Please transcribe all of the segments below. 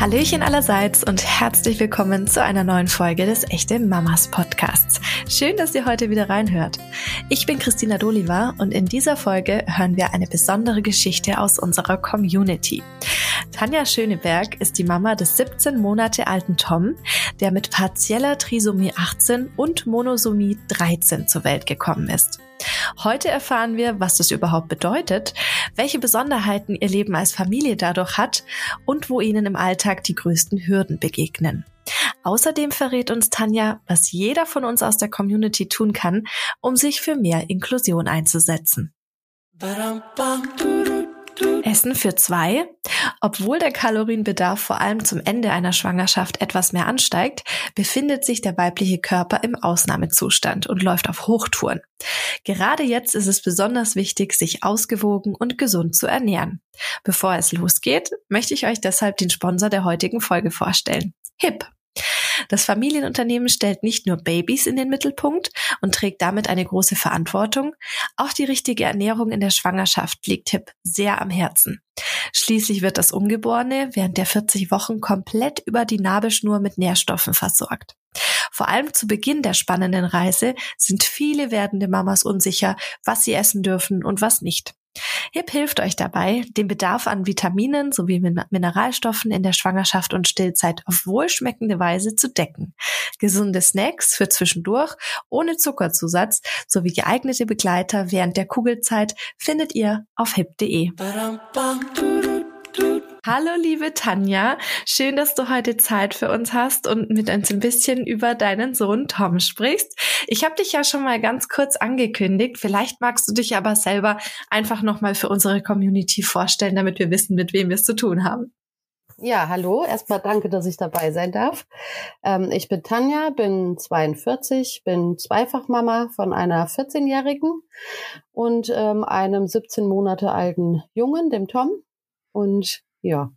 Hallöchen allerseits und herzlich willkommen zu einer neuen Folge des Echte Mamas Podcasts. Schön, dass ihr heute wieder reinhört. Ich bin Christina Doliva und in dieser Folge hören wir eine besondere Geschichte aus unserer Community. Tanja Schöneberg ist die Mama des 17 Monate alten Tom, der mit partieller Trisomie 18 und Monosomie 13 zur Welt gekommen ist. Heute erfahren wir, was das überhaupt bedeutet, welche Besonderheiten ihr Leben als Familie dadurch hat und wo ihnen im Alltag die größten Hürden begegnen. Außerdem verrät uns Tanja, was jeder von uns aus der Community tun kann, um sich für mehr Inklusion einzusetzen. Essen für zwei. Obwohl der Kalorienbedarf vor allem zum Ende einer Schwangerschaft etwas mehr ansteigt, befindet sich der weibliche Körper im Ausnahmezustand und läuft auf Hochtouren. Gerade jetzt ist es besonders wichtig, sich ausgewogen und gesund zu ernähren. Bevor es losgeht, möchte ich euch deshalb den Sponsor der heutigen Folge vorstellen. HIP. Das Familienunternehmen stellt nicht nur Babys in den Mittelpunkt und trägt damit eine große Verantwortung, auch die richtige Ernährung in der Schwangerschaft liegt HIP sehr am Herzen. Schließlich wird das Ungeborene während der 40 Wochen komplett über die Nabelschnur mit Nährstoffen versorgt. Vor allem zu Beginn der spannenden Reise sind viele werdende Mamas unsicher, was sie essen dürfen und was nicht. HIP hilft euch dabei, den Bedarf an Vitaminen sowie Mineralstoffen in der Schwangerschaft und Stillzeit auf wohlschmeckende Weise zu decken. Gesunde Snacks für zwischendurch, ohne Zuckerzusatz sowie geeignete Begleiter während der Kugelzeit findet ihr auf hip.de. Hallo liebe Tanja, schön, dass du heute Zeit für uns hast und mit uns ein bisschen über deinen Sohn Tom sprichst. Ich habe dich ja schon mal ganz kurz angekündigt. Vielleicht magst du dich aber selber einfach noch mal für unsere Community vorstellen, damit wir wissen, mit wem wir es zu tun haben. Ja, hallo. Erstmal danke, dass ich dabei sein darf. Ähm, ich bin Tanja, bin 42, bin Zweifachmama von einer 14-Jährigen und ähm, einem 17 Monate alten Jungen, dem Tom. Und ja,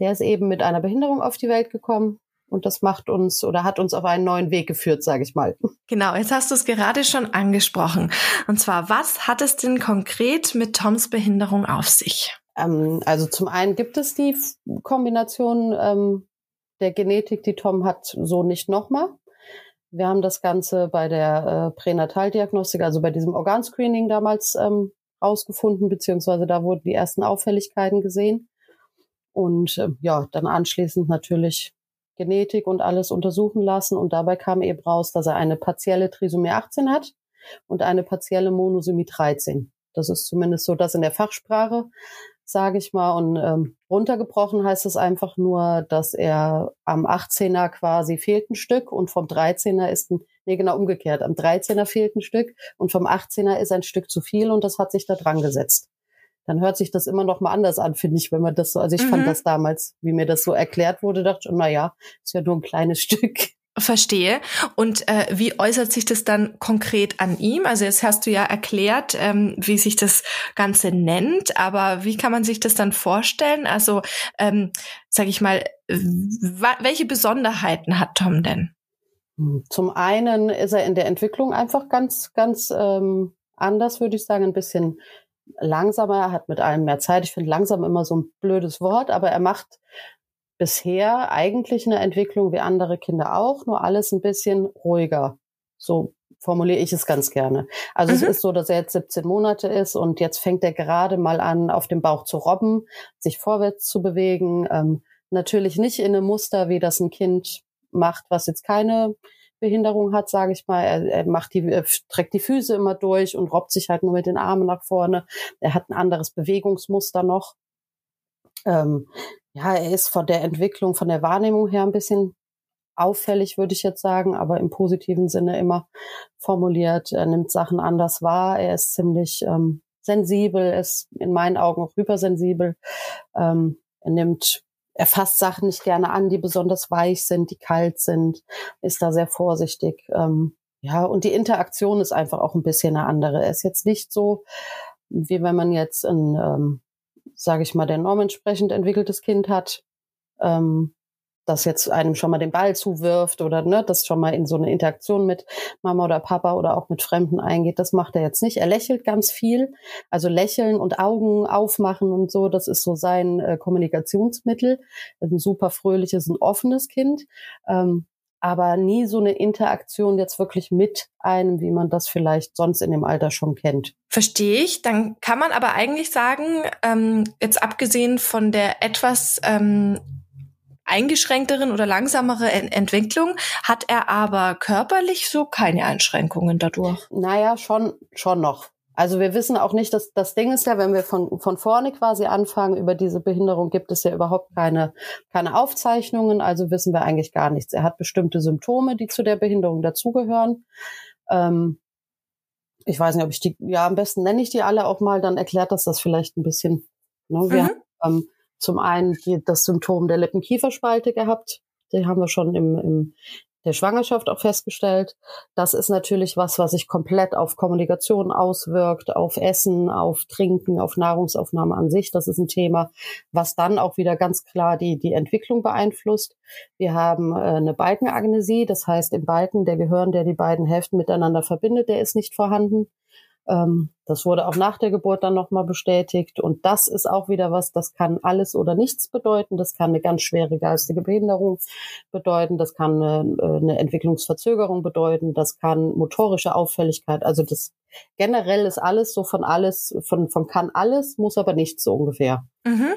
der ist eben mit einer Behinderung auf die Welt gekommen. Und das macht uns oder hat uns auf einen neuen Weg geführt, sage ich mal. Genau, jetzt hast du es gerade schon angesprochen. Und zwar, was hat es denn konkret mit Toms Behinderung auf sich? Ähm, also zum einen gibt es die Kombination ähm, der Genetik, die Tom hat, so nicht nochmal. Wir haben das Ganze bei der äh, Pränataldiagnostik, also bei diesem Organscreening damals ähm, rausgefunden, beziehungsweise da wurden die ersten Auffälligkeiten gesehen. Und äh, ja, dann anschließend natürlich Genetik und alles untersuchen lassen. Und dabei kam eben raus, dass er eine partielle Trisomie 18 hat und eine partielle Monosomie 13. Das ist zumindest so das in der Fachsprache, sage ich mal. Und ähm, runtergebrochen heißt es einfach nur, dass er am 18er quasi fehlt ein Stück und vom 13er ist ein, nee, genau umgekehrt, am 13er fehlt ein Stück und vom 18er ist ein Stück zu viel und das hat sich da dran gesetzt dann hört sich das immer noch mal anders an, finde ich, wenn man das so, also ich mhm. fand das damals, wie mir das so erklärt wurde, dachte ich, na ja, ist ja nur ein kleines Stück. Verstehe. Und äh, wie äußert sich das dann konkret an ihm? Also jetzt hast du ja erklärt, ähm, wie sich das Ganze nennt, aber wie kann man sich das dann vorstellen? Also, ähm, sage ich mal, welche Besonderheiten hat Tom denn? Hm, zum einen ist er in der Entwicklung einfach ganz, ganz ähm, anders, würde ich sagen, ein bisschen langsamer, er hat mit allem mehr Zeit. Ich finde langsam immer so ein blödes Wort, aber er macht bisher eigentlich eine Entwicklung wie andere Kinder auch, nur alles ein bisschen ruhiger. So formuliere ich es ganz gerne. Also mhm. es ist so, dass er jetzt 17 Monate ist und jetzt fängt er gerade mal an, auf dem Bauch zu robben, sich vorwärts zu bewegen. Ähm, natürlich nicht in einem Muster, wie das ein Kind macht, was jetzt keine Behinderung hat, sage ich mal. Er, er macht die, er streckt die Füße immer durch und robbt sich halt nur mit den Armen nach vorne. Er hat ein anderes Bewegungsmuster noch. Ähm, ja, er ist von der Entwicklung, von der Wahrnehmung her ein bisschen auffällig, würde ich jetzt sagen, aber im positiven Sinne immer formuliert. Er nimmt Sachen anders wahr. Er ist ziemlich ähm, sensibel, ist in meinen Augen auch hypersensibel. Ähm, er nimmt er fasst Sachen nicht gerne an, die besonders weich sind, die kalt sind, ist da sehr vorsichtig. Ähm, ja, und die Interaktion ist einfach auch ein bisschen eine andere. Er ist jetzt nicht so, wie wenn man jetzt ein, ähm, sage ich mal, der Norm entsprechend entwickeltes Kind hat. Ähm, das jetzt einem schon mal den Ball zuwirft oder ne, das schon mal in so eine Interaktion mit Mama oder Papa oder auch mit Fremden eingeht. Das macht er jetzt nicht. Er lächelt ganz viel. Also lächeln und Augen aufmachen und so, das ist so sein äh, Kommunikationsmittel. ein super fröhliches, ein offenes Kind. Ähm, aber nie so eine Interaktion jetzt wirklich mit einem, wie man das vielleicht sonst in dem Alter schon kennt. Verstehe ich. Dann kann man aber eigentlich sagen, ähm, jetzt abgesehen von der etwas ähm, eingeschränkteren oder langsamere Entwicklung, hat er aber körperlich so keine Einschränkungen dadurch. Naja, schon, schon noch. Also wir wissen auch nicht, dass das Ding ist ja, wenn wir von, von vorne quasi anfangen, über diese Behinderung gibt es ja überhaupt keine, keine Aufzeichnungen, also wissen wir eigentlich gar nichts. Er hat bestimmte Symptome, die zu der Behinderung dazugehören. Ähm, ich weiß nicht, ob ich die, ja, am besten nenne ich die alle auch mal, dann erklärt das das vielleicht ein bisschen. Ne? Wir mhm. ähm, zum einen die, das Symptom der Lippenkieferspalte gehabt. Die haben wir schon im, im der Schwangerschaft auch festgestellt. Das ist natürlich was, was sich komplett auf Kommunikation auswirkt, auf Essen, auf Trinken, auf Nahrungsaufnahme an sich. Das ist ein Thema, was dann auch wieder ganz klar die, die Entwicklung beeinflusst. Wir haben äh, eine Balkenagnesie, das heißt im Balken der Gehirn, der die beiden Hälften miteinander verbindet, der ist nicht vorhanden. Ähm, das wurde auch nach der Geburt dann nochmal bestätigt. Und das ist auch wieder was, das kann alles oder nichts bedeuten. Das kann eine ganz schwere geistige Behinderung bedeuten. Das kann eine, äh, eine Entwicklungsverzögerung bedeuten. Das kann motorische Auffälligkeit. Also das generell ist alles so von alles, von, von kann alles, muss aber nichts so ungefähr. Mhm.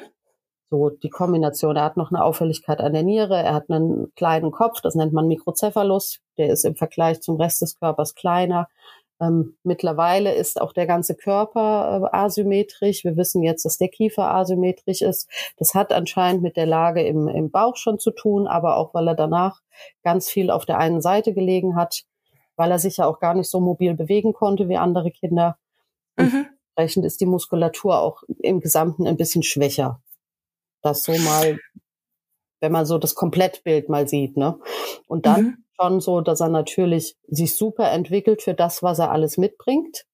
So die Kombination. Er hat noch eine Auffälligkeit an der Niere. Er hat einen kleinen Kopf. Das nennt man Mikrocephalus. Der ist im Vergleich zum Rest des Körpers kleiner. Ähm, mittlerweile ist auch der ganze Körper äh, asymmetrisch. Wir wissen jetzt, dass der Kiefer asymmetrisch ist. Das hat anscheinend mit der Lage im, im Bauch schon zu tun, aber auch, weil er danach ganz viel auf der einen Seite gelegen hat, weil er sich ja auch gar nicht so mobil bewegen konnte wie andere Kinder. Mhm. Entsprechend ist die Muskulatur auch im Gesamten ein bisschen schwächer. Das so mal, wenn man so das Komplettbild mal sieht, ne? Und dann mhm schon so, dass er natürlich sich super entwickelt für das, was er alles mitbringt,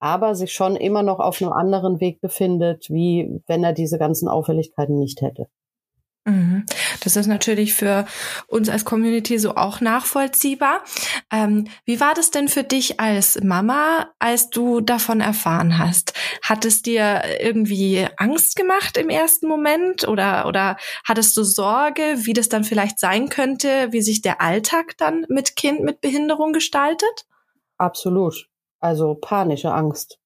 aber sich schon immer noch auf einem anderen Weg befindet, wie wenn er diese ganzen Auffälligkeiten nicht hätte. Mhm. Das ist natürlich für uns als Community so auch nachvollziehbar. Ähm, wie war das denn für dich als Mama, als du davon erfahren hast? Hat es dir irgendwie Angst gemacht im ersten Moment oder, oder hattest du Sorge, wie das dann vielleicht sein könnte, wie sich der Alltag dann mit Kind mit Behinderung gestaltet? Absolut. Also panische Angst.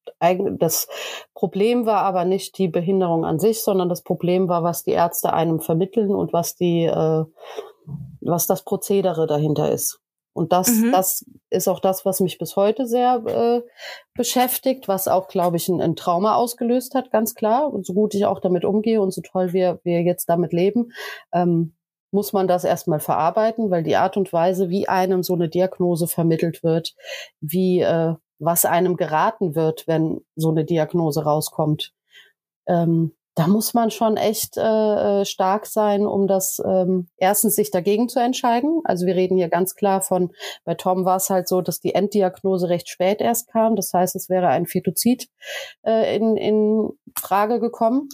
Das Problem war aber nicht die Behinderung an sich, sondern das Problem war, was die Ärzte einem vermitteln und was die, äh, was das Prozedere dahinter ist. Und das, mhm. das ist auch das, was mich bis heute sehr äh, beschäftigt, was auch, glaube ich, ein, ein, Trauma ausgelöst hat, ganz klar. Und so gut ich auch damit umgehe und so toll wir, wir jetzt damit leben, ähm, muss man das erstmal verarbeiten, weil die Art und Weise, wie einem so eine Diagnose vermittelt wird, wie äh, was einem geraten wird, wenn so eine Diagnose rauskommt. Ähm, da muss man schon echt äh, äh, stark sein, um das ähm, erstens sich dagegen zu entscheiden. Also wir reden hier ganz klar von, bei Tom war es halt so, dass die Enddiagnose recht spät erst kam. Das heißt, es wäre ein Fetozid äh, in, in Frage gekommen.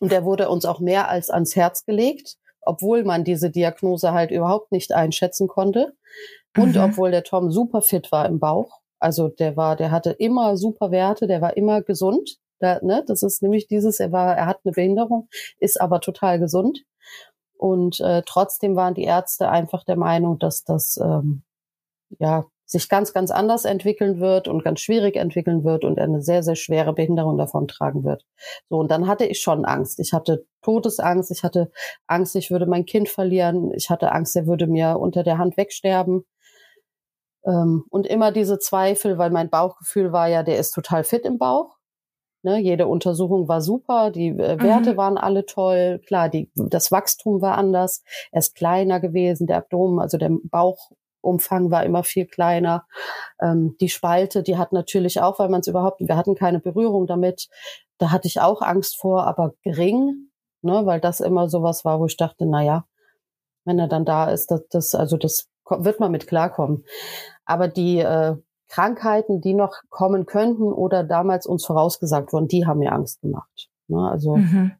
Und der wurde uns auch mehr als ans Herz gelegt, obwohl man diese Diagnose halt überhaupt nicht einschätzen konnte. Und mhm. obwohl der Tom super fit war im Bauch. Also der war, der hatte immer super Werte, der war immer gesund. Da, ne, das ist nämlich dieses, er war, er hat eine Behinderung, ist aber total gesund. Und äh, trotzdem waren die Ärzte einfach der Meinung, dass das ähm, ja sich ganz, ganz anders entwickeln wird und ganz schwierig entwickeln wird und eine sehr, sehr schwere Behinderung davon tragen wird. So, und dann hatte ich schon Angst. Ich hatte Todesangst, ich hatte Angst, ich würde mein Kind verlieren, ich hatte Angst, er würde mir unter der Hand wegsterben. Ähm, und immer diese Zweifel, weil mein Bauchgefühl war ja, der ist total fit im Bauch. Ne, jede Untersuchung war super, die äh, Werte mhm. waren alle toll, klar, die, das Wachstum war anders, er ist kleiner gewesen, der Abdomen, also der Bauchumfang war immer viel kleiner. Ähm, die Spalte, die hat natürlich auch, weil man es überhaupt, wir hatten keine Berührung damit, da hatte ich auch Angst vor, aber gering, ne, weil das immer sowas war, wo ich dachte, na ja, wenn er dann da ist, das, das also das wird man mit klarkommen. Aber die äh, Krankheiten, die noch kommen könnten oder damals uns vorausgesagt wurden, die haben mir Angst gemacht. Ne? Also mhm.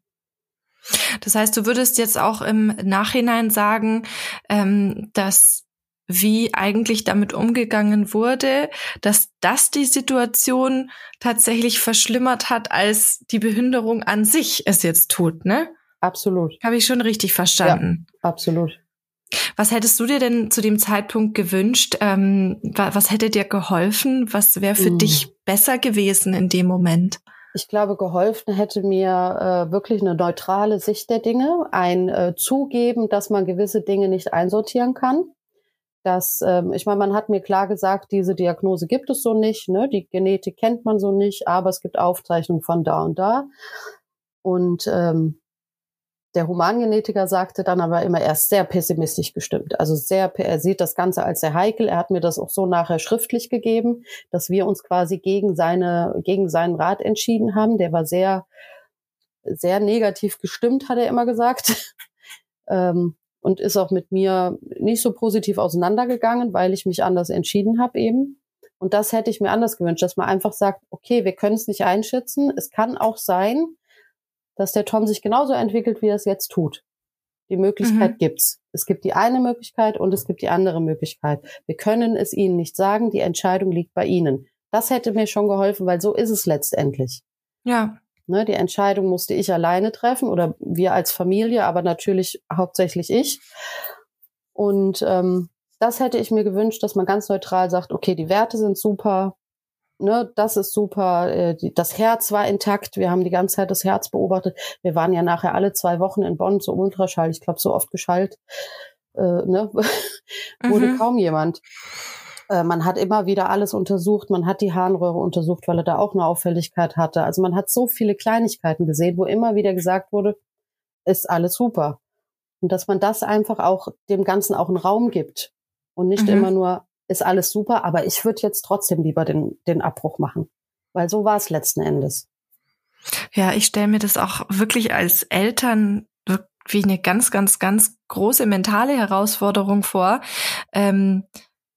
Das heißt, du würdest jetzt auch im Nachhinein sagen, ähm, dass wie eigentlich damit umgegangen wurde, dass das die Situation tatsächlich verschlimmert hat, als die Behinderung an sich es jetzt tut, ne? Absolut. Habe ich schon richtig verstanden. Ja, absolut. Was hättest du dir denn zu dem Zeitpunkt gewünscht? Ähm, was hätte dir geholfen? Was wäre für mm. dich besser gewesen in dem Moment? Ich glaube, geholfen hätte mir äh, wirklich eine neutrale Sicht der Dinge, ein äh, Zugeben, dass man gewisse Dinge nicht einsortieren kann. Dass, ähm, ich meine, man hat mir klar gesagt, diese Diagnose gibt es so nicht, ne? die Genetik kennt man so nicht, aber es gibt Aufzeichnungen von da und da. Und ähm, der Humangenetiker sagte dann aber immer, er ist sehr pessimistisch gestimmt. Also sehr, er sieht das Ganze als sehr heikel. Er hat mir das auch so nachher schriftlich gegeben, dass wir uns quasi gegen seine, gegen seinen Rat entschieden haben. Der war sehr, sehr negativ gestimmt, hat er immer gesagt. ähm, und ist auch mit mir nicht so positiv auseinandergegangen, weil ich mich anders entschieden habe eben. Und das hätte ich mir anders gewünscht, dass man einfach sagt, okay, wir können es nicht einschätzen. Es kann auch sein, dass der Tom sich genauso entwickelt, wie er es jetzt tut. Die Möglichkeit mhm. gibt's. Es gibt die eine Möglichkeit und es gibt die andere Möglichkeit. Wir können es Ihnen nicht sagen, die Entscheidung liegt bei Ihnen. Das hätte mir schon geholfen, weil so ist es letztendlich. Ja. Ne, die Entscheidung musste ich alleine treffen oder wir als Familie, aber natürlich hauptsächlich ich. Und ähm, das hätte ich mir gewünscht, dass man ganz neutral sagt, okay, die Werte sind super, ne, das ist super. Äh, das Herz war intakt. Wir haben die ganze Zeit das Herz beobachtet. Wir waren ja nachher alle zwei Wochen in Bonn zum Ultraschall. Ich glaube, so oft geschallt äh, ne, wurde mhm. kaum jemand. Äh, man hat immer wieder alles untersucht. Man hat die Harnröhre untersucht, weil er da auch eine Auffälligkeit hatte. Also man hat so viele Kleinigkeiten gesehen, wo immer wieder gesagt wurde, ist alles super. Und dass man das einfach auch dem Ganzen auch einen Raum gibt und nicht mhm. immer nur ist alles super, aber ich würde jetzt trotzdem lieber den, den Abbruch machen. Weil so war es letzten Endes. Ja, ich stelle mir das auch wirklich als Eltern wie eine ganz, ganz, ganz große mentale Herausforderung vor, ähm,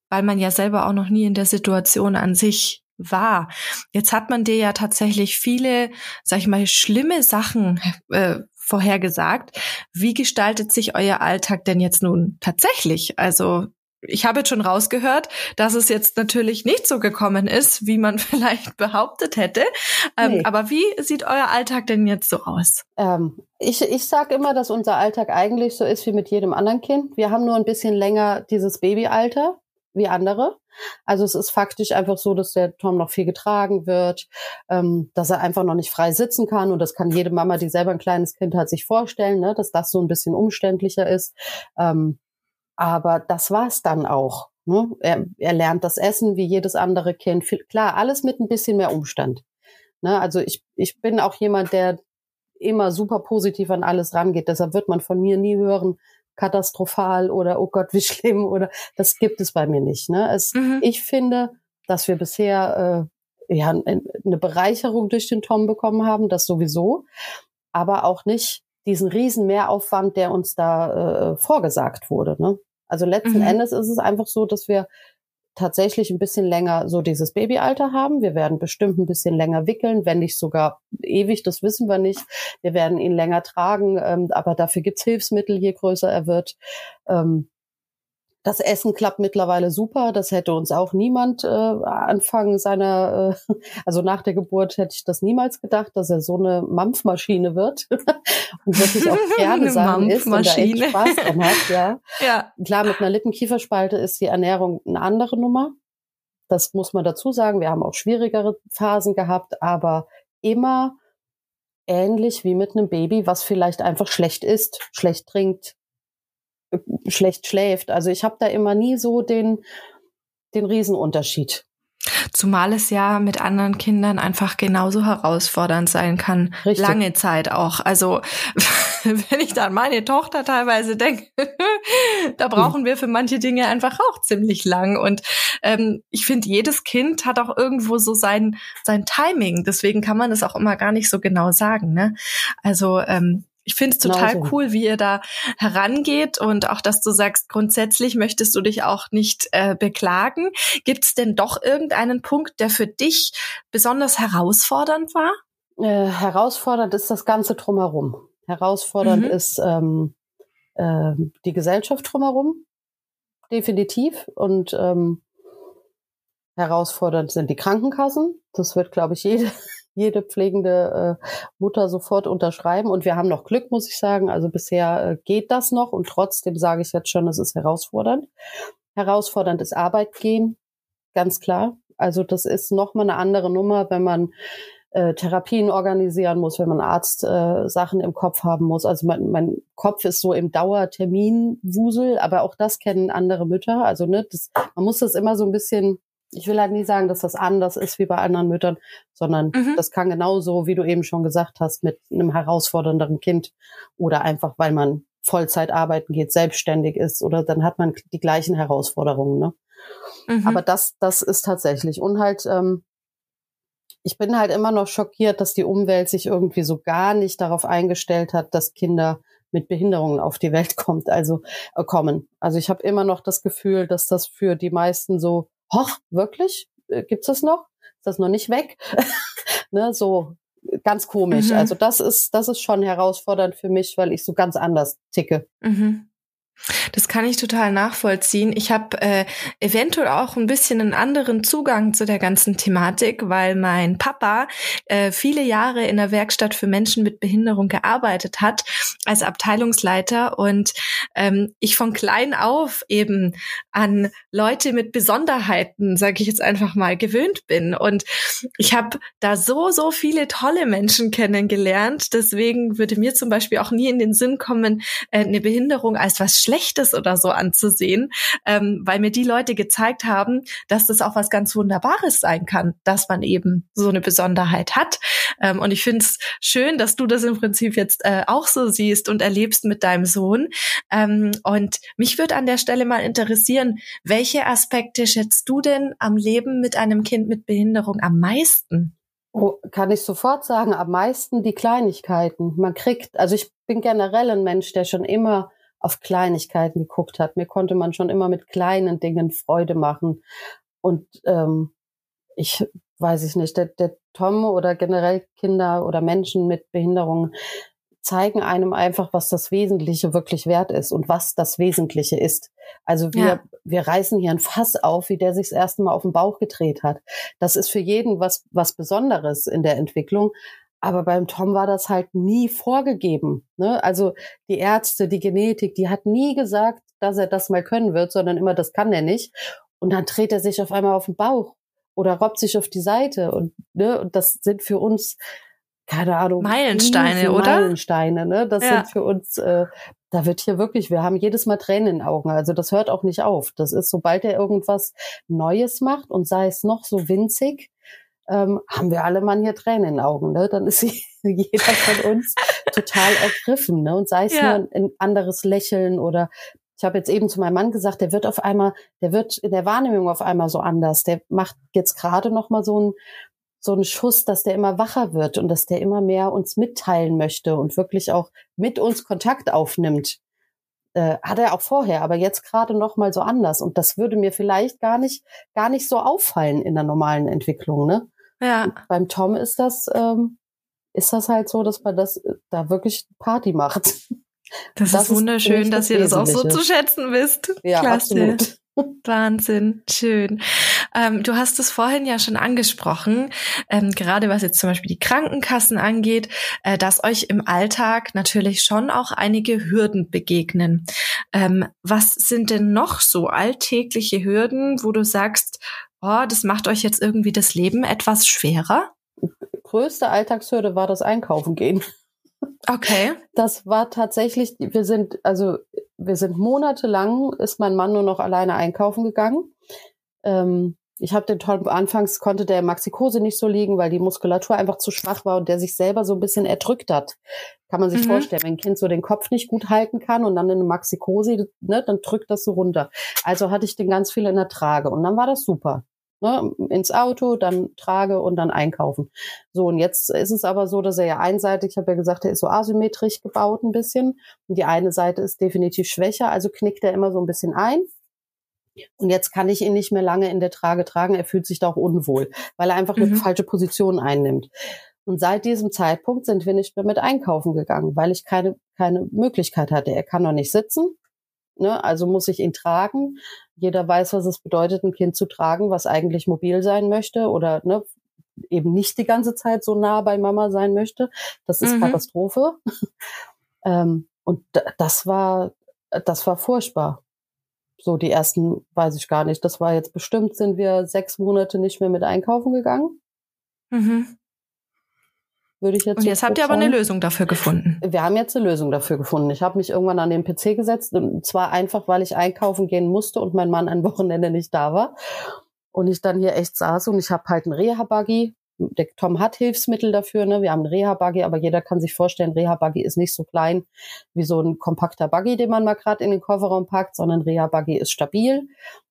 weil man ja selber auch noch nie in der Situation an sich war. Jetzt hat man dir ja tatsächlich viele, sag ich mal, schlimme Sachen äh, vorhergesagt. Wie gestaltet sich euer Alltag denn jetzt nun tatsächlich? Also ich habe jetzt schon rausgehört, dass es jetzt natürlich nicht so gekommen ist, wie man vielleicht behauptet hätte. Ähm, nee. Aber wie sieht euer Alltag denn jetzt so aus? Ähm, ich ich sage immer, dass unser Alltag eigentlich so ist wie mit jedem anderen Kind. Wir haben nur ein bisschen länger dieses Babyalter wie andere. Also es ist faktisch einfach so, dass der Tom noch viel getragen wird, ähm, dass er einfach noch nicht frei sitzen kann. Und das kann jede Mama, die selber ein kleines Kind hat, sich vorstellen, ne, dass das so ein bisschen umständlicher ist. Ähm, aber das war's dann auch. Ne? Er, er lernt das Essen wie jedes andere Kind. Klar, alles mit ein bisschen mehr Umstand. Ne? Also ich, ich bin auch jemand, der immer super positiv an alles rangeht. Deshalb wird man von mir nie hören, katastrophal oder oh Gott, wie schlimm oder das gibt es bei mir nicht. Ne? Es, mhm. Ich finde, dass wir bisher äh, ja eine Bereicherung durch den Tom bekommen haben, das sowieso, aber auch nicht diesen riesen Mehraufwand, der uns da äh, vorgesagt wurde. Ne? Also letzten mhm. Endes ist es einfach so, dass wir tatsächlich ein bisschen länger so dieses Babyalter haben. Wir werden bestimmt ein bisschen länger wickeln, wenn nicht sogar ewig, das wissen wir nicht. Wir werden ihn länger tragen, ähm, aber dafür gibt's Hilfsmittel, je größer er wird. Ähm, das Essen klappt mittlerweile super. Das hätte uns auch niemand äh, Anfang seiner, äh, also nach der Geburt hätte ich das niemals gedacht, dass er so eine Mampfmaschine wird und wirklich auch gerne sagen ist und da echt Spaß dran hat. Ja. ja. Klar, mit einer Lippenkieferspalte ist die Ernährung eine andere Nummer. Das muss man dazu sagen. Wir haben auch schwierigere Phasen gehabt, aber immer ähnlich wie mit einem Baby, was vielleicht einfach schlecht isst, schlecht trinkt, schlecht schläft. Also ich habe da immer nie so den, den Riesenunterschied. Zumal es ja mit anderen Kindern einfach genauso herausfordernd sein kann. Richtig. Lange Zeit auch. Also wenn ich da an meine Tochter teilweise denke, da brauchen wir für manche Dinge einfach auch ziemlich lang. Und ähm, ich finde, jedes Kind hat auch irgendwo so sein, sein Timing. Deswegen kann man das auch immer gar nicht so genau sagen. Ne? Also ähm, ich finde es total genau so. cool, wie ihr da herangeht und auch, dass du sagst, grundsätzlich möchtest du dich auch nicht äh, beklagen. Gibt es denn doch irgendeinen Punkt, der für dich besonders herausfordernd war? Äh, herausfordernd ist das Ganze drumherum. Herausfordernd mhm. ist ähm, äh, die Gesellschaft drumherum, definitiv. Und ähm, herausfordernd sind die Krankenkassen. Das wird, glaube ich, jede, jede pflegende äh, Mutter sofort unterschreiben. Und wir haben noch Glück, muss ich sagen. Also bisher äh, geht das noch. Und trotzdem sage ich jetzt schon, es ist herausfordernd. Herausfordernd ist Arbeit gehen, ganz klar. Also das ist nochmal eine andere Nummer, wenn man äh, Therapien organisieren muss, wenn man Arztsachen äh, im Kopf haben muss. Also mein, mein Kopf ist so im Dauerterminwusel, aber auch das kennen andere Mütter. Also ne, das, man muss das immer so ein bisschen ich will halt nie sagen, dass das anders ist wie bei anderen Müttern, sondern mhm. das kann genauso, wie du eben schon gesagt hast, mit einem herausfordernderen Kind oder einfach, weil man Vollzeit arbeiten geht, selbstständig ist oder dann hat man die gleichen Herausforderungen. Ne? Mhm. Aber das, das ist tatsächlich. Und halt, ähm, ich bin halt immer noch schockiert, dass die Umwelt sich irgendwie so gar nicht darauf eingestellt hat, dass Kinder mit Behinderungen auf die Welt kommt, also äh, kommen. Also ich habe immer noch das Gefühl, dass das für die meisten so, hoch, wirklich? Äh, gibt's das noch? Ist das noch nicht weg? ne, so ganz komisch. Mhm. Also das ist, das ist schon herausfordernd für mich, weil ich so ganz anders ticke. Mhm. Das kann ich total nachvollziehen. Ich habe äh, eventuell auch ein bisschen einen anderen Zugang zu der ganzen Thematik, weil mein Papa äh, viele Jahre in der Werkstatt für Menschen mit Behinderung gearbeitet hat als Abteilungsleiter und ähm, ich von klein auf eben an Leute mit Besonderheiten, sage ich jetzt einfach mal, gewöhnt bin. Und ich habe da so, so viele tolle Menschen kennengelernt. Deswegen würde mir zum Beispiel auch nie in den Sinn kommen, äh, eine Behinderung als was Schlechtes oder so anzusehen, ähm, weil mir die Leute gezeigt haben, dass das auch was ganz Wunderbares sein kann, dass man eben so eine Besonderheit hat. Ähm, und ich finde es schön, dass du das im Prinzip jetzt äh, auch so siehst und erlebst mit deinem Sohn. Ähm, und mich würde an der Stelle mal interessieren, welche Aspekte schätzt du denn am Leben mit einem Kind mit Behinderung am meisten? Oh, kann ich sofort sagen, am meisten die Kleinigkeiten. Man kriegt, also ich bin generell ein Mensch, der schon immer auf Kleinigkeiten geguckt hat. Mir konnte man schon immer mit kleinen Dingen Freude machen. Und ähm, ich weiß ich nicht, der, der Tom oder generell Kinder oder Menschen mit Behinderungen zeigen einem einfach, was das Wesentliche wirklich wert ist und was das Wesentliche ist. Also wir, ja. wir reißen hier ein Fass auf, wie der sich das erste Mal auf den Bauch gedreht hat. Das ist für jeden was, was Besonderes in der Entwicklung. Aber beim Tom war das halt nie vorgegeben. Ne? Also die Ärzte, die Genetik, die hat nie gesagt, dass er das mal können wird, sondern immer, das kann er nicht. Und dann dreht er sich auf einmal auf den Bauch oder robbt sich auf die Seite. Und, ne, und das sind für uns, keine Ahnung, Meilensteine, oder? Meilensteine, ne? Das ja. sind für uns, äh, da wird hier wirklich, wir haben jedes Mal Tränen in den Augen. Also das hört auch nicht auf. Das ist, sobald er irgendwas Neues macht und sei es noch so winzig, ähm, haben wir alle Mann hier Tränen in den Augen. Ne? Dann ist jeder von uns total ergriffen. Ne? Und sei es ja. nur ein anderes Lächeln oder ich habe jetzt eben zu meinem Mann gesagt, der wird auf einmal, der wird in der Wahrnehmung auf einmal so anders. Der macht jetzt gerade noch mal so einen so einen Schuss, dass der immer wacher wird und dass der immer mehr uns mitteilen möchte und wirklich auch mit uns Kontakt aufnimmt. Äh, hat er auch vorher, aber jetzt gerade noch mal so anders. Und das würde mir vielleicht gar nicht, gar nicht so auffallen in der normalen Entwicklung. Ne? Ja. Und beim Tom ist das, ähm, ist das halt so, dass man das äh, da wirklich Party macht. Das, das ist wunderschön, ist dass ihr das auch so zu schätzen wisst. Ja, Klasse. absolut. Wahnsinn, schön. Ähm, du hast es vorhin ja schon angesprochen, ähm, gerade was jetzt zum Beispiel die Krankenkassen angeht, äh, dass euch im Alltag natürlich schon auch einige Hürden begegnen. Ähm, was sind denn noch so alltägliche Hürden, wo du sagst, oh, das macht euch jetzt irgendwie das Leben etwas schwerer? Größte Alltagshürde war das Einkaufen gehen. Okay. Das war tatsächlich, wir sind, also wir sind monatelang, ist mein Mann nur noch alleine einkaufen gegangen. Ähm, ich habe den Tom anfangs konnte der Maxikose nicht so liegen, weil die Muskulatur einfach zu schwach war und der sich selber so ein bisschen erdrückt hat. Kann man sich mhm. vorstellen, wenn ein Kind so den Kopf nicht gut halten kann und dann in eine Maxikose, ne, dann drückt das so runter. Also hatte ich den ganz viel in der Trage und dann war das super. Ne, ins Auto, dann trage und dann einkaufen. So, und jetzt ist es aber so, dass er ja einseitig, ich habe ja gesagt, er ist so asymmetrisch gebaut ein bisschen. Und die eine Seite ist definitiv schwächer, also knickt er immer so ein bisschen ein. Und jetzt kann ich ihn nicht mehr lange in der Trage tragen. Er fühlt sich da auch unwohl, weil er einfach mhm. eine falsche Position einnimmt. Und seit diesem Zeitpunkt sind wir nicht mehr mit einkaufen gegangen, weil ich keine, keine Möglichkeit hatte. Er kann noch nicht sitzen, ne? also muss ich ihn tragen. Jeder weiß, was es bedeutet, ein Kind zu tragen, was eigentlich mobil sein möchte oder ne, eben nicht die ganze Zeit so nah bei Mama sein möchte. Das ist mhm. Katastrophe. ähm, und das war, das war furchtbar. So die ersten, weiß ich gar nicht. Das war jetzt bestimmt, sind wir sechs Monate nicht mehr mit einkaufen gegangen. Mhm würde ich jetzt. Und jetzt habt ihr aber eine Lösung dafür gefunden. Wir haben jetzt eine Lösung dafür gefunden. Ich habe mich irgendwann an den PC gesetzt, und zwar einfach, weil ich einkaufen gehen musste und mein Mann ein Wochenende nicht da war. Und ich dann hier echt saß und ich habe halt einen Reha-Buggy. Der Tom hat Hilfsmittel dafür, ne? Wir haben einen Reha-Buggy, aber jeder kann sich vorstellen, Reha-Buggy ist nicht so klein wie so ein kompakter Buggy, den man mal gerade in den Kofferraum packt, sondern Reha-Buggy ist stabil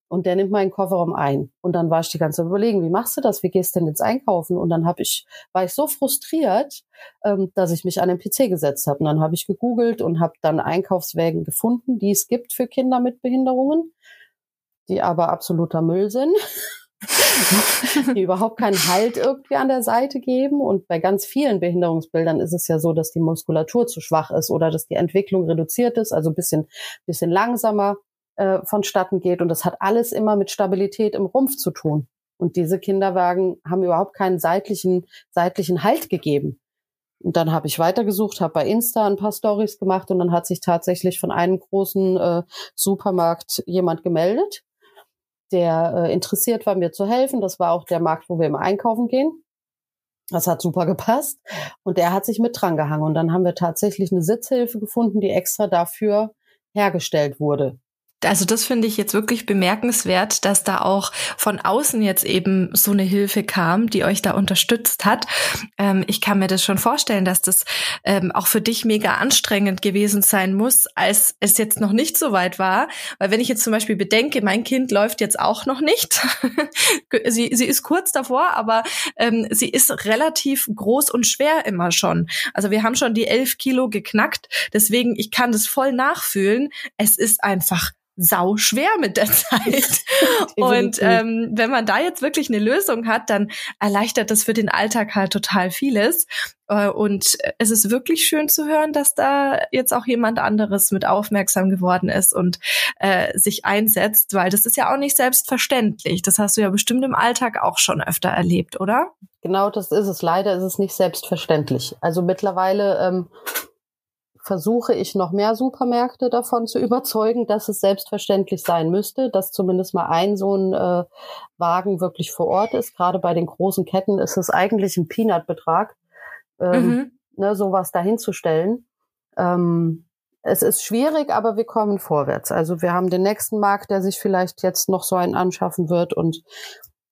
und der nimmt meinen Kofferraum ein. Und dann war ich die ganze Zeit überlegen, wie machst du das? Wie gehst du denn jetzt einkaufen? Und dann habe ich, war ich so frustriert, ähm, dass ich mich an den PC gesetzt habe. Und dann habe ich gegoogelt und habe dann Einkaufswägen gefunden, die es gibt für Kinder mit Behinderungen, die aber absoluter Müll sind. die überhaupt keinen Halt irgendwie an der Seite geben. Und bei ganz vielen Behinderungsbildern ist es ja so, dass die Muskulatur zu schwach ist oder dass die Entwicklung reduziert ist, also bisschen, bisschen langsamer äh, vonstatten geht. Und das hat alles immer mit Stabilität im Rumpf zu tun. Und diese Kinderwagen haben überhaupt keinen seitlichen, seitlichen Halt gegeben. Und dann habe ich weitergesucht, habe bei Insta ein paar Stories gemacht und dann hat sich tatsächlich von einem großen äh, Supermarkt jemand gemeldet, der äh, interessiert war, mir zu helfen. Das war auch der Markt, wo wir immer einkaufen gehen. Das hat super gepasst. Und der hat sich mit dran gehangen. Und dann haben wir tatsächlich eine Sitzhilfe gefunden, die extra dafür hergestellt wurde also das finde ich jetzt wirklich bemerkenswert, dass da auch von außen jetzt eben so eine Hilfe kam, die euch da unterstützt hat. Ähm, ich kann mir das schon vorstellen, dass das ähm, auch für dich mega anstrengend gewesen sein muss, als es jetzt noch nicht so weit war. Weil wenn ich jetzt zum Beispiel bedenke, mein Kind läuft jetzt auch noch nicht. sie, sie ist kurz davor, aber ähm, sie ist relativ groß und schwer immer schon. Also wir haben schon die elf Kilo geknackt. Deswegen, ich kann das voll nachfühlen. Es ist einfach sau schwer mit der Zeit. und ähm, wenn man da jetzt wirklich eine Lösung hat, dann erleichtert das für den Alltag halt total vieles. Äh, und es ist wirklich schön zu hören, dass da jetzt auch jemand anderes mit aufmerksam geworden ist und äh, sich einsetzt, weil das ist ja auch nicht selbstverständlich. Das hast du ja bestimmt im Alltag auch schon öfter erlebt, oder? Genau, das ist es. Leider ist es nicht selbstverständlich. Also mittlerweile ähm, versuche ich noch mehr Supermärkte davon zu überzeugen, dass es selbstverständlich sein müsste, dass zumindest mal ein so ein äh, Wagen wirklich vor Ort ist. Gerade bei den großen Ketten ist es eigentlich ein Peanut-Betrag, ähm, mhm. ne, sowas dahinzustellen. Ähm, es ist schwierig, aber wir kommen vorwärts. Also wir haben den nächsten Markt, der sich vielleicht jetzt noch so einen anschaffen wird und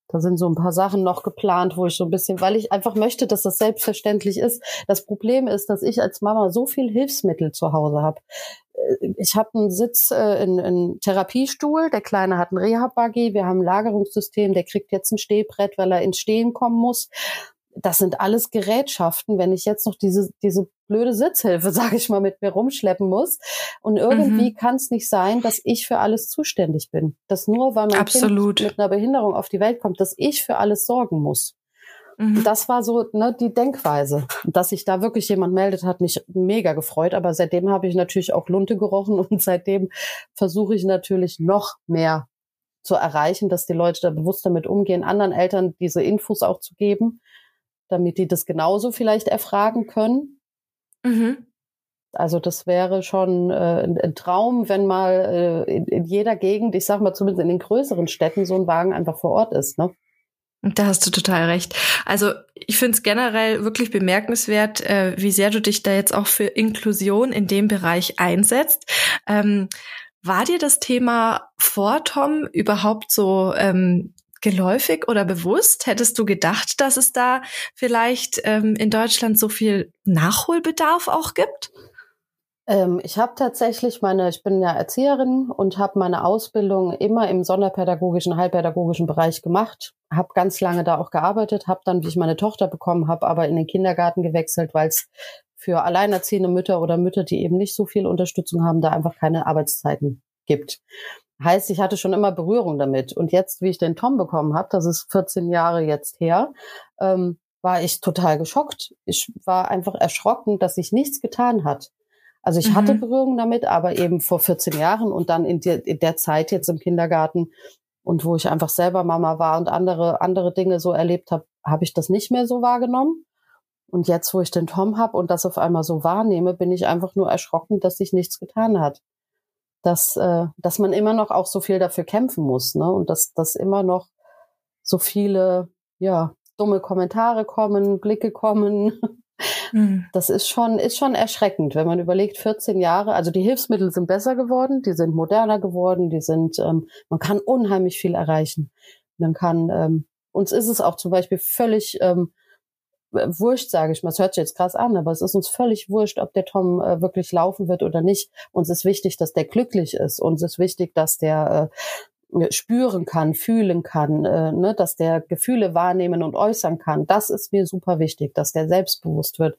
da sind so ein paar Sachen noch geplant, wo ich so ein bisschen, weil ich einfach möchte, dass das selbstverständlich ist. Das Problem ist, dass ich als Mama so viel Hilfsmittel zu Hause habe. Äh, ich habe einen Sitz äh, in, in Therapiestuhl, der Kleine hat einen Reha-Buggy, wir haben ein Lagerungssystem, der kriegt jetzt ein Stehbrett, weil er ins Stehen kommen muss. Das sind alles Gerätschaften, wenn ich jetzt noch diese, diese blöde Sitzhilfe, sage ich mal, mit mir rumschleppen muss. Und irgendwie mhm. kann es nicht sein, dass ich für alles zuständig bin. Dass nur, weil mein Absolut. Kind mit einer Behinderung auf die Welt kommt, dass ich für alles sorgen muss. Mhm. Das war so ne, die Denkweise. Dass sich da wirklich jemand meldet, hat mich mega gefreut. Aber seitdem habe ich natürlich auch Lunte gerochen und seitdem versuche ich natürlich noch mehr zu erreichen, dass die Leute da bewusst damit umgehen, anderen Eltern diese Infos auch zu geben damit die das genauso vielleicht erfragen können. Mhm. Also das wäre schon äh, ein, ein, Traum, wenn mal äh, in, in, jeder Gegend, ich sag mal zumindest in den größeren Städten, so ein Wagen einfach vor Ort ist. Ne? Da hast du total recht. Also ich finde es generell wirklich bemerkenswert, äh, wie sehr du dich da jetzt auch für Inklusion in dem Bereich einsetzt. Ähm, war dir das Thema vor Tom überhaupt so ähm, geläufig oder bewusst? Hättest du gedacht, dass es da vielleicht ähm, in Deutschland so viel Nachholbedarf auch gibt? Ähm, ich habe tatsächlich meine, ich bin ja Erzieherin und habe meine Ausbildung immer im sonderpädagogischen, heilpädagogischen Bereich gemacht. Habe ganz lange da auch gearbeitet, habe dann, wie ich meine Tochter bekommen habe, aber in den Kindergarten gewechselt, weil es für alleinerziehende Mütter oder Mütter, die eben nicht so viel Unterstützung haben, da einfach keine Arbeitszeiten gibt. Heißt, ich hatte schon immer Berührung damit. Und jetzt, wie ich den Tom bekommen habe, das ist 14 Jahre jetzt her, ähm, war ich total geschockt. Ich war einfach erschrocken, dass sich nichts getan hat. Also ich mhm. hatte Berührung damit, aber eben vor 14 Jahren und dann in der, in der Zeit jetzt im Kindergarten und wo ich einfach selber Mama war und andere andere Dinge so erlebt habe, habe ich das nicht mehr so wahrgenommen. Und jetzt, wo ich den Tom habe und das auf einmal so wahrnehme, bin ich einfach nur erschrocken, dass sich nichts getan hat. Dass, äh, dass man immer noch auch so viel dafür kämpfen muss, ne? Und dass, dass immer noch so viele, ja, dumme Kommentare kommen, Blicke kommen. Mhm. Das ist schon, ist schon erschreckend, wenn man überlegt, 14 Jahre, also die Hilfsmittel sind besser geworden, die sind moderner geworden, die sind, ähm, man kann unheimlich viel erreichen. Man kann, ähm, uns ist es auch zum Beispiel völlig ähm, wurscht, sage ich mal. Es hört sich jetzt krass an, aber es ist uns völlig wurscht, ob der Tom äh, wirklich laufen wird oder nicht. Uns ist wichtig, dass der glücklich ist. Uns ist wichtig, dass der äh, spüren kann, fühlen kann, äh, ne, dass der Gefühle wahrnehmen und äußern kann. Das ist mir super wichtig, dass der selbstbewusst wird.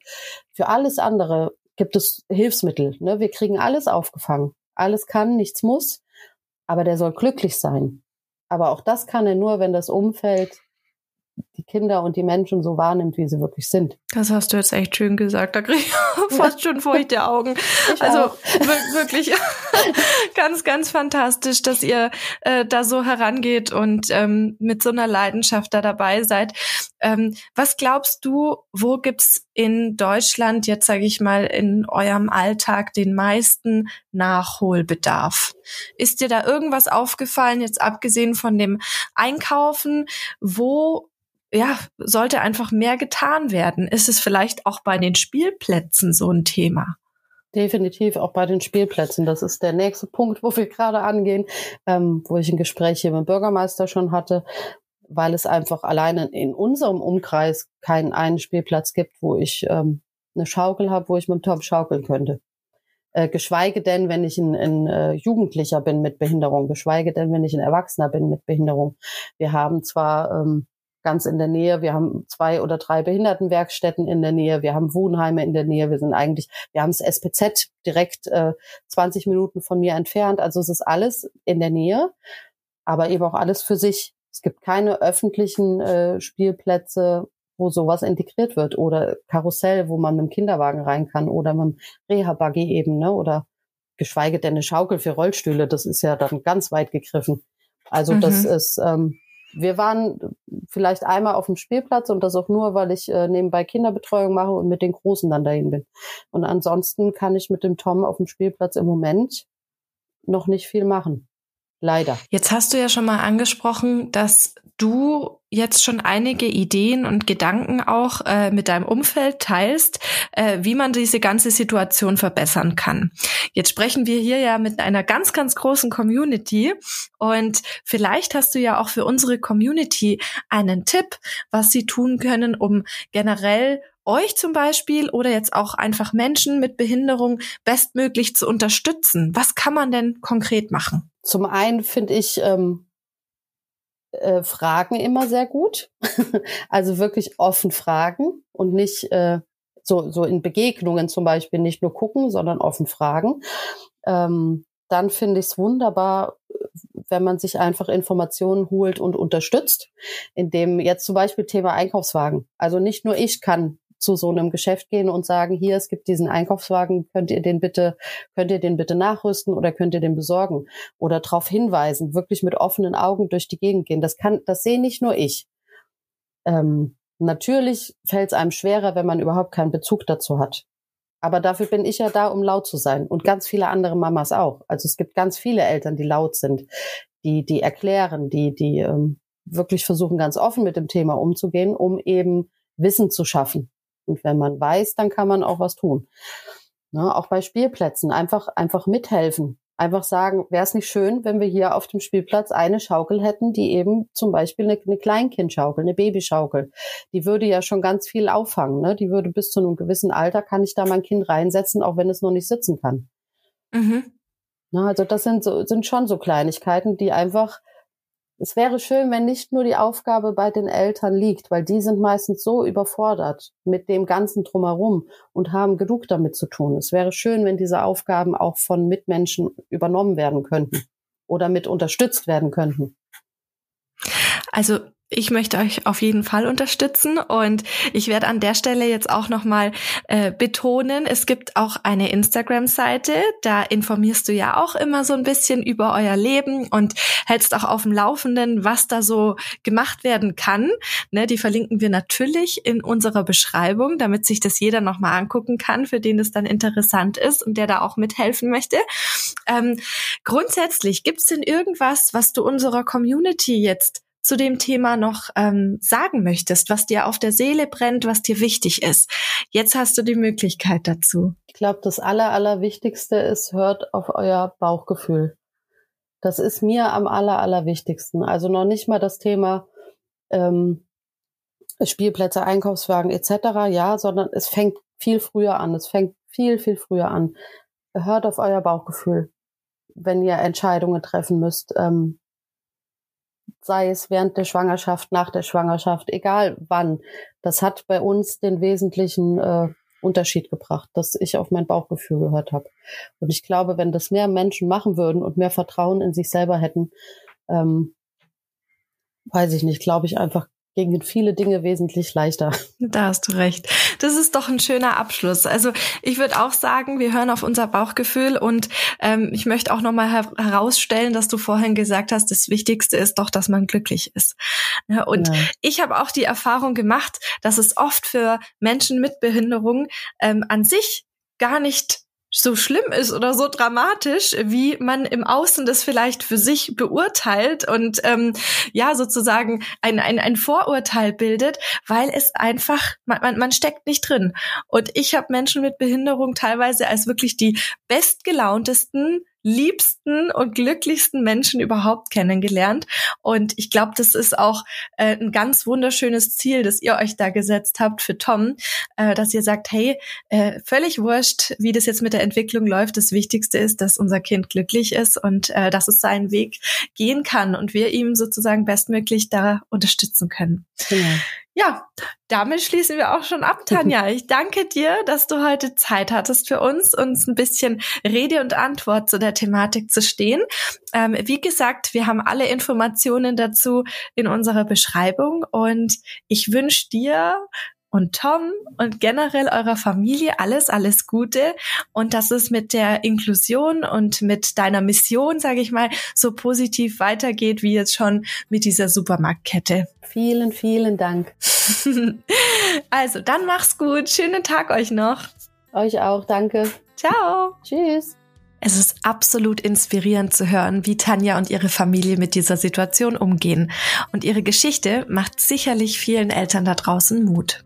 Für alles andere gibt es Hilfsmittel. Ne? Wir kriegen alles aufgefangen. Alles kann, nichts muss, aber der soll glücklich sein. Aber auch das kann er nur, wenn das Umfeld die Kinder und die Menschen so wahrnimmt, wie sie wirklich sind. Das hast du jetzt echt schön gesagt. Da kriege ich fast schon feuchte Augen. Ich also wirklich ganz, ganz fantastisch, dass ihr äh, da so herangeht und ähm, mit so einer Leidenschaft da dabei seid. Ähm, was glaubst du, wo gibt's in Deutschland jetzt, sage ich mal, in eurem Alltag den meisten Nachholbedarf? Ist dir da irgendwas aufgefallen, jetzt abgesehen von dem Einkaufen, wo ja, sollte einfach mehr getan werden. Ist es vielleicht auch bei den Spielplätzen so ein Thema? Definitiv auch bei den Spielplätzen. Das ist der nächste Punkt, wo wir gerade angehen, ähm, wo ich ein Gespräch hier mit dem Bürgermeister schon hatte, weil es einfach alleine in unserem Umkreis keinen einen Spielplatz gibt, wo ich ähm, eine Schaukel habe, wo ich mit dem Tom schaukeln könnte. Äh, geschweige denn, wenn ich ein, ein äh, Jugendlicher bin mit Behinderung, geschweige denn, wenn ich ein Erwachsener bin mit Behinderung. Wir haben zwar ähm, ganz in der Nähe. Wir haben zwei oder drei Behindertenwerkstätten in der Nähe. Wir haben Wohnheime in der Nähe. Wir sind eigentlich, wir haben das SPZ direkt äh, 20 Minuten von mir entfernt. Also es ist alles in der Nähe, aber eben auch alles für sich. Es gibt keine öffentlichen äh, Spielplätze, wo sowas integriert wird oder Karussell, wo man mit dem Kinderwagen rein kann oder mit dem Reha-Buggy eben, ne? oder geschweige denn eine Schaukel für Rollstühle. Das ist ja dann ganz weit gegriffen. Also mhm. das ist, ähm, wir waren vielleicht einmal auf dem Spielplatz und das auch nur, weil ich äh, nebenbei Kinderbetreuung mache und mit den Großen dann dahin bin. Und ansonsten kann ich mit dem Tom auf dem Spielplatz im Moment noch nicht viel machen. Leider. Jetzt hast du ja schon mal angesprochen, dass du jetzt schon einige Ideen und Gedanken auch äh, mit deinem Umfeld teilst, äh, wie man diese ganze Situation verbessern kann. Jetzt sprechen wir hier ja mit einer ganz, ganz großen Community und vielleicht hast du ja auch für unsere Community einen Tipp, was sie tun können, um generell euch zum Beispiel oder jetzt auch einfach Menschen mit Behinderung bestmöglich zu unterstützen? Was kann man denn konkret machen? Zum einen finde ich ähm, äh, Fragen immer sehr gut. also wirklich offen fragen und nicht äh, so, so in Begegnungen zum Beispiel nicht nur gucken, sondern offen fragen. Ähm, dann finde ich es wunderbar, wenn man sich einfach Informationen holt und unterstützt, indem jetzt zum Beispiel Thema Einkaufswagen. Also nicht nur ich kann zu so einem Geschäft gehen und sagen, hier, es gibt diesen Einkaufswagen, könnt ihr den bitte, könnt ihr den bitte nachrüsten oder könnt ihr den besorgen? Oder darauf hinweisen, wirklich mit offenen Augen durch die Gegend gehen. Das kann, das sehe nicht nur ich. Ähm, natürlich fällt es einem schwerer, wenn man überhaupt keinen Bezug dazu hat. Aber dafür bin ich ja da, um laut zu sein. Und ganz viele andere Mamas auch. Also es gibt ganz viele Eltern, die laut sind, die, die erklären, die, die ähm, wirklich versuchen, ganz offen mit dem Thema umzugehen, um eben Wissen zu schaffen. Und wenn man weiß, dann kann man auch was tun. Ne, auch bei Spielplätzen einfach, einfach mithelfen. Einfach sagen, wäre es nicht schön, wenn wir hier auf dem Spielplatz eine Schaukel hätten, die eben zum Beispiel eine, eine Kleinkindschaukel, eine Babyschaukel. Die würde ja schon ganz viel auffangen. Ne? Die würde bis zu einem gewissen Alter, kann ich da mein Kind reinsetzen, auch wenn es noch nicht sitzen kann. Mhm. Na, ne, also das sind, so, sind schon so Kleinigkeiten, die einfach es wäre schön, wenn nicht nur die Aufgabe bei den Eltern liegt, weil die sind meistens so überfordert mit dem ganzen drumherum und haben genug damit zu tun. Es wäre schön, wenn diese Aufgaben auch von Mitmenschen übernommen werden könnten oder mit unterstützt werden könnten. Also ich möchte euch auf jeden Fall unterstützen und ich werde an der Stelle jetzt auch nochmal äh, betonen, es gibt auch eine Instagram-Seite, da informierst du ja auch immer so ein bisschen über euer Leben und hältst auch auf dem Laufenden, was da so gemacht werden kann. Ne, die verlinken wir natürlich in unserer Beschreibung, damit sich das jeder nochmal angucken kann, für den das dann interessant ist und der da auch mithelfen möchte. Ähm, grundsätzlich, gibt's denn irgendwas, was du unserer Community jetzt zu dem Thema noch ähm, sagen möchtest, was dir auf der Seele brennt, was dir wichtig ist. Jetzt hast du die Möglichkeit dazu. Ich glaube, das Aller, Allerwichtigste ist, hört auf euer Bauchgefühl. Das ist mir am aller, allerwichtigsten. Also noch nicht mal das Thema ähm, Spielplätze, Einkaufswagen etc., ja, sondern es fängt viel früher an. Es fängt viel, viel früher an. Hört auf euer Bauchgefühl, wenn ihr Entscheidungen treffen müsst. Ähm, sei es während der Schwangerschaft, nach der Schwangerschaft, egal wann. Das hat bei uns den wesentlichen äh, Unterschied gebracht, dass ich auf mein Bauchgefühl gehört habe. Und ich glaube, wenn das mehr Menschen machen würden und mehr Vertrauen in sich selber hätten, ähm, weiß ich nicht, glaube ich einfach, gingen viele Dinge wesentlich leichter. Da hast du recht. Das ist doch ein schöner Abschluss. Also ich würde auch sagen, wir hören auf unser Bauchgefühl und ähm, ich möchte auch nochmal her herausstellen, dass du vorhin gesagt hast, das Wichtigste ist doch, dass man glücklich ist. Ja, und ja. ich habe auch die Erfahrung gemacht, dass es oft für Menschen mit Behinderung ähm, an sich gar nicht so schlimm ist oder so dramatisch, wie man im Außen das vielleicht für sich beurteilt und ähm, ja sozusagen ein, ein, ein Vorurteil bildet, weil es einfach, man, man, man steckt nicht drin. Und ich habe Menschen mit Behinderung teilweise als wirklich die bestgelauntesten, liebsten und glücklichsten Menschen überhaupt kennengelernt. Und ich glaube, das ist auch äh, ein ganz wunderschönes Ziel, das ihr euch da gesetzt habt für Tom, äh, dass ihr sagt, hey, äh, völlig wurscht, wie das jetzt mit der Entwicklung läuft. Das Wichtigste ist, dass unser Kind glücklich ist und äh, dass es seinen Weg gehen kann und wir ihm sozusagen bestmöglich da unterstützen können. Genau. Ja, damit schließen wir auch schon ab, Tanja. Ich danke dir, dass du heute Zeit hattest für uns, uns ein bisschen Rede und Antwort zu der Thematik zu stehen. Ähm, wie gesagt, wir haben alle Informationen dazu in unserer Beschreibung und ich wünsche dir und Tom und generell eurer Familie alles, alles Gute und dass es mit der Inklusion und mit deiner Mission, sage ich mal, so positiv weitergeht wie jetzt schon mit dieser Supermarktkette. Vielen, vielen Dank. also, dann mach's gut. Schönen Tag euch noch. Euch auch, danke. Ciao. Tschüss. Es ist absolut inspirierend zu hören, wie Tanja und ihre Familie mit dieser Situation umgehen. Und ihre Geschichte macht sicherlich vielen Eltern da draußen Mut.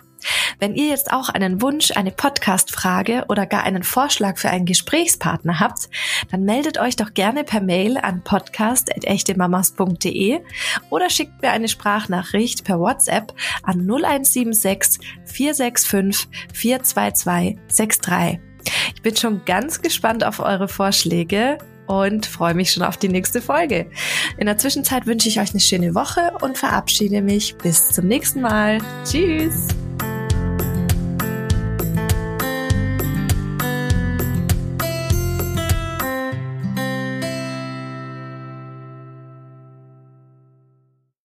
Wenn ihr jetzt auch einen Wunsch, eine Podcast-Frage oder gar einen Vorschlag für einen Gesprächspartner habt, dann meldet euch doch gerne per Mail an podcast.echtemamas.de oder schickt mir eine Sprachnachricht per WhatsApp an 0176 465 422 63. Ich bin schon ganz gespannt auf eure Vorschläge und freue mich schon auf die nächste Folge. In der Zwischenzeit wünsche ich euch eine schöne Woche und verabschiede mich bis zum nächsten Mal. Tschüss!